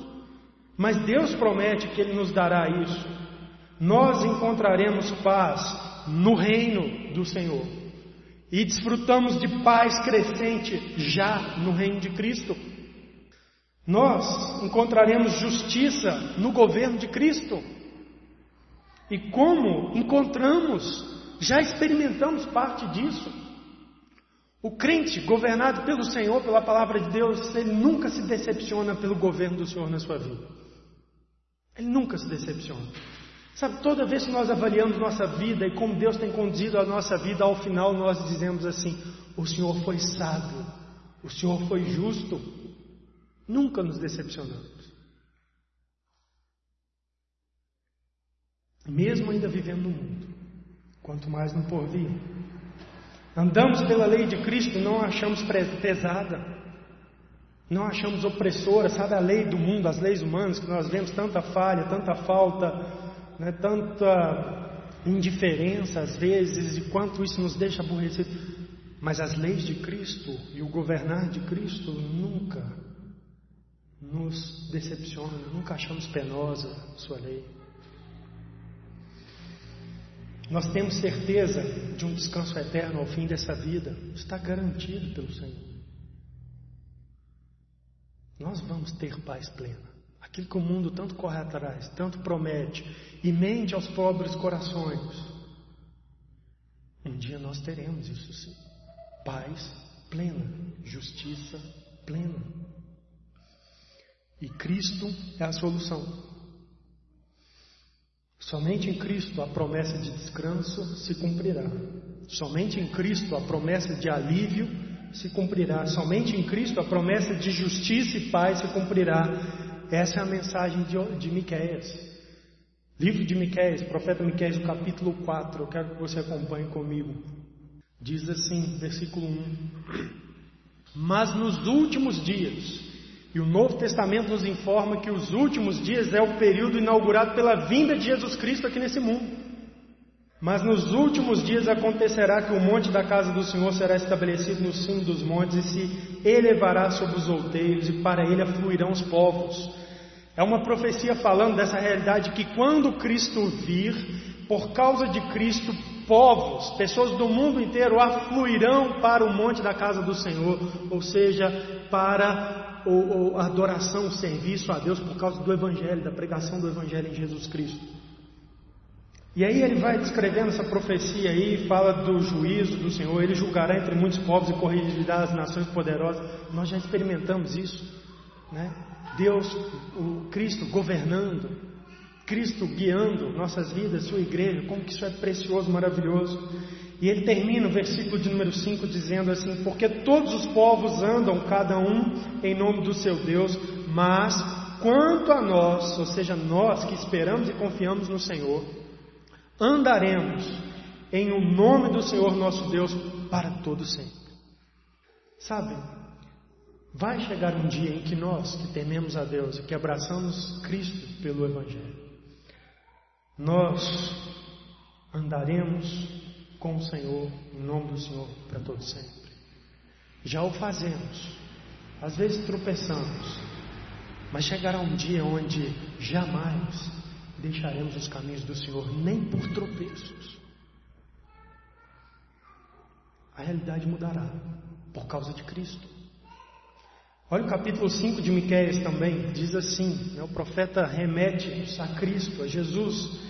Mas Deus promete que Ele nos dará isso. Nós encontraremos paz no reino do Senhor. E desfrutamos de paz crescente já no reino de Cristo. Nós encontraremos justiça no governo de Cristo. E como encontramos, já experimentamos parte disso. O crente governado pelo Senhor, pela palavra de Deus, ele nunca se decepciona pelo governo do Senhor na sua vida. Ele nunca se decepciona. Sabe, toda vez que nós avaliamos nossa vida e como Deus tem conduzido a nossa vida, ao final nós dizemos assim: o Senhor foi sábio, o Senhor foi justo. Nunca nos decepcionamos. mesmo ainda vivendo no mundo, quanto mais no porvir. Andamos pela lei de Cristo, não achamos pesada, não achamos opressora, sabe a lei do mundo, as leis humanas, que nós vemos tanta falha, tanta falta, né, tanta indiferença às vezes, e quanto isso nos deixa aborrecidos. Mas as leis de Cristo e o governar de Cristo nunca nos decepciona, nunca achamos penosa sua lei. Nós temos certeza de um descanso eterno ao fim dessa vida, está garantido pelo Senhor. Nós vamos ter paz plena. Aquilo que o mundo tanto corre atrás, tanto promete e mente aos pobres corações. Um dia nós teremos isso sim. Paz plena, justiça plena. E Cristo é a solução. Somente em Cristo a promessa de descanso se cumprirá. Somente em Cristo a promessa de alívio se cumprirá. Somente em Cristo a promessa de justiça e paz se cumprirá. Essa é a mensagem de, de Miqueias. Livro de Miqueias, profeta Miqueias, capítulo 4. Eu quero que você acompanhe comigo. Diz assim, versículo 1: Mas nos últimos dias e o Novo Testamento nos informa que os últimos dias é o período inaugurado pela vinda de Jesus Cristo aqui nesse mundo. Mas nos últimos dias acontecerá que o monte da casa do Senhor será estabelecido no cimo dos montes e se elevará sobre os outeiros, e para ele afluirão os povos. É uma profecia falando dessa realidade que quando Cristo vir, por causa de Cristo, povos, pessoas do mundo inteiro afluirão para o monte da casa do Senhor, ou seja, para ou adoração, serviço a Deus por causa do Evangelho, da pregação do Evangelho em Jesus Cristo. E aí ele vai descrevendo essa profecia aí, fala do juízo do Senhor, ele julgará entre muitos povos e corrigirá as nações poderosas. Nós já experimentamos isso, né? Deus, o Cristo governando, Cristo guiando nossas vidas, sua igreja, como que isso é precioso, maravilhoso. E ele termina o versículo de número 5 dizendo assim: Porque todos os povos andam, cada um em nome do seu Deus, mas quanto a nós, ou seja, nós que esperamos e confiamos no Senhor, andaremos em o nome do Senhor nosso Deus para todo sempre. Sabe, vai chegar um dia em que nós que tememos a Deus e que abraçamos Cristo pelo Evangelho, nós andaremos com o Senhor, em nome do Senhor, para todo sempre. Já o fazemos, às vezes tropeçamos, mas chegará um dia onde jamais deixaremos os caminhos do Senhor, nem por tropeços. a realidade mudará por causa de Cristo. Olha o capítulo 5 de Miqueias também, diz assim, né, o profeta remete a Cristo, a Jesus.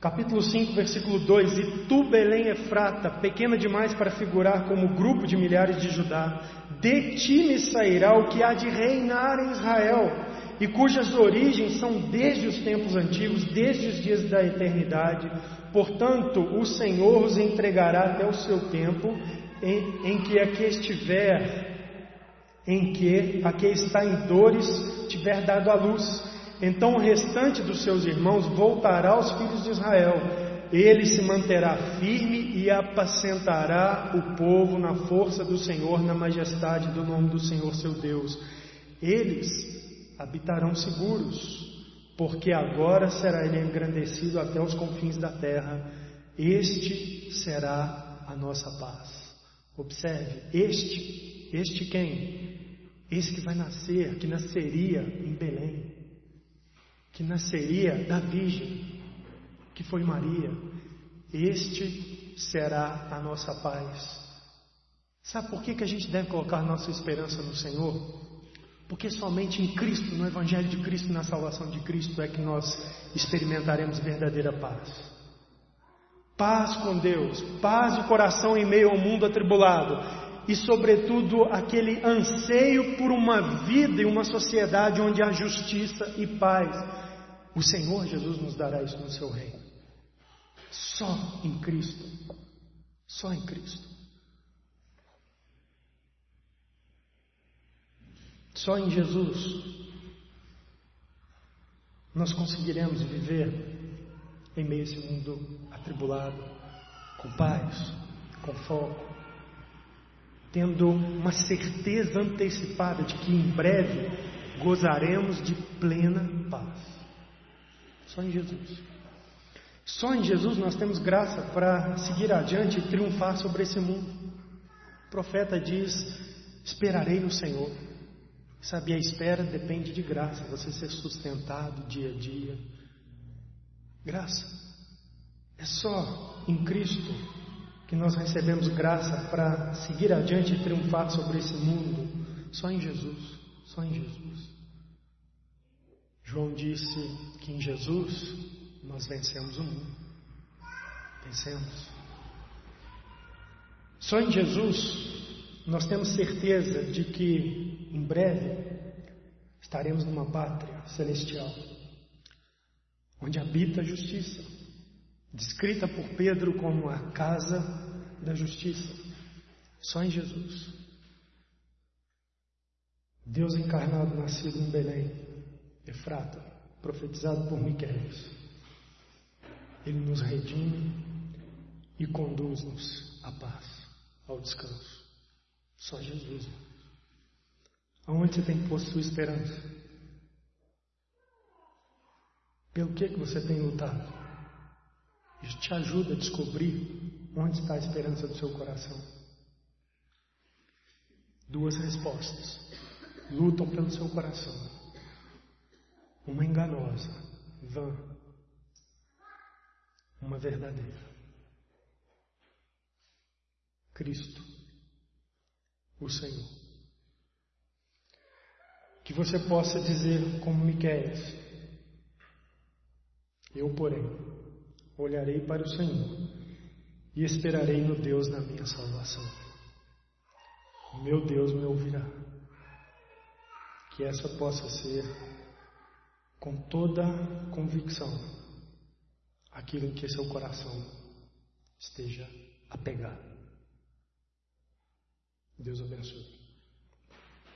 Capítulo 5, versículo 2: E tu, Belém Efrata, pequena demais para figurar como grupo de milhares de Judá, de ti me sairá o que há de reinar em Israel, e cujas origens são desde os tempos antigos, desde os dias da eternidade. Portanto, o Senhor os entregará até o seu tempo, em, em que aqui estiver em que a que está em dores tiver dado a luz. Então o restante dos seus irmãos voltará aos filhos de Israel. Ele se manterá firme e apacentará o povo na força do Senhor, na majestade do nome do Senhor seu Deus. Eles habitarão seguros, porque agora será ele engrandecido até os confins da terra. Este será a nossa paz. Observe, este, este quem? Esse que vai nascer, que nasceria em Belém, que nasceria da Virgem, que foi Maria. Este será a nossa paz. Sabe por que, que a gente deve colocar nossa esperança no Senhor? Porque somente em Cristo, no Evangelho de Cristo, na salvação de Cristo, é que nós experimentaremos verdadeira paz. Paz com Deus, paz de coração em meio ao mundo atribulado e, sobretudo, aquele anseio por uma vida e uma sociedade onde há justiça e paz. O Senhor Jesus nos dará isso no seu reino. Só em Cristo. Só em Cristo. Só em Jesus nós conseguiremos viver em meio a esse mundo atribulado, com paz, com foco, tendo uma certeza antecipada de que em breve gozaremos de plena paz. Só em Jesus. Só em Jesus nós temos graça para seguir adiante e triunfar sobre esse mundo. O profeta diz: Esperarei no Senhor. Sabe, a espera depende de graça, você ser sustentado dia a dia. Graça. É só em Cristo que nós recebemos graça para seguir adiante e triunfar sobre esse mundo só em Jesus, só em Jesus. João disse que em Jesus nós vencemos o mundo. Vencemos. Só em Jesus nós temos certeza de que em breve estaremos numa pátria celestial, onde habita a justiça descrita por Pedro como a casa da justiça, só em Jesus. Deus encarnado, nascido em Belém, Efrata, profetizado por Miqueias. Ele nos redime e conduz-nos à paz, ao descanso. Só Jesus. Aonde você tem posto sua esperança? Pelo que, que você tem lutado? Isso te ajuda a descobrir onde está a esperança do seu coração. Duas respostas lutam pelo seu coração. Uma enganosa, vã. Uma verdadeira. Cristo, o Senhor. Que você possa dizer como Miqueias, eu porém olharei para o Senhor e esperarei no Deus da minha salvação. Meu Deus me ouvirá. Que essa possa ser, com toda convicção, aquilo em que seu coração esteja apegado. Deus abençoe.